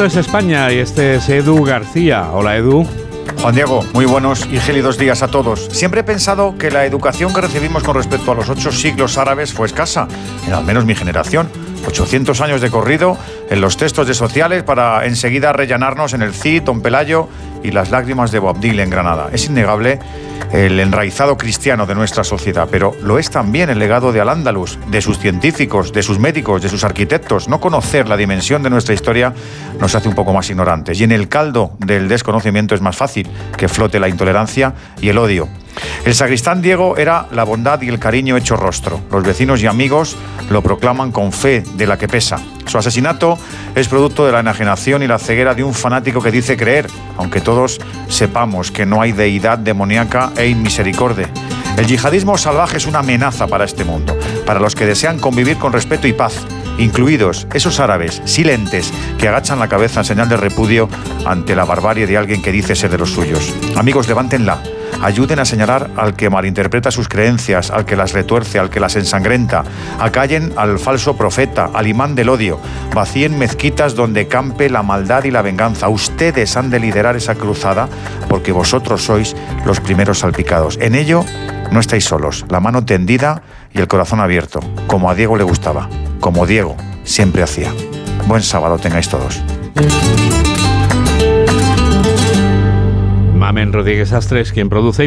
Es España y este es Edu García. Hola Edu. Juan Diego, muy buenos y gélidos días a todos. Siempre he pensado que la educación que recibimos con respecto a los ocho siglos árabes fue escasa, en al menos mi generación. 800 años de corrido en los textos de sociales para enseguida rellenarnos en el Cid, Don Pelayo y las lágrimas de Boabdil en Granada. Es innegable el enraizado cristiano de nuestra sociedad, pero lo es también el legado de Al-Ándalus, de sus científicos, de sus médicos, de sus arquitectos. No conocer la dimensión de nuestra historia nos hace un poco más ignorantes y en el caldo del desconocimiento es más fácil que flote la intolerancia y el odio. El sacristán Diego era la bondad y el cariño hecho rostro. Los vecinos y amigos lo proclaman con fe de la que pesa. Su asesinato es producto de la enajenación y la ceguera de un fanático que dice creer, aunque todos sepamos que no hay deidad demoníaca e inmisericordia. El yihadismo salvaje es una amenaza para este mundo, para los que desean convivir con respeto y paz, incluidos esos árabes silentes que agachan la cabeza en señal de repudio ante la barbarie de alguien que dice ser de los suyos. Amigos, levántenla ayuden a señalar al que malinterpreta sus creencias, al que las retuerce, al que las ensangrenta, acallen al falso profeta, al imán del odio, vacíen mezquitas donde campe la maldad y la venganza. Ustedes han de liderar esa cruzada porque vosotros sois los primeros salpicados. En ello no estáis solos, la mano tendida y el corazón abierto, como a Diego le gustaba, como Diego siempre hacía. Buen sábado tengáis todos. Mamen Rodríguez Astres, quien produce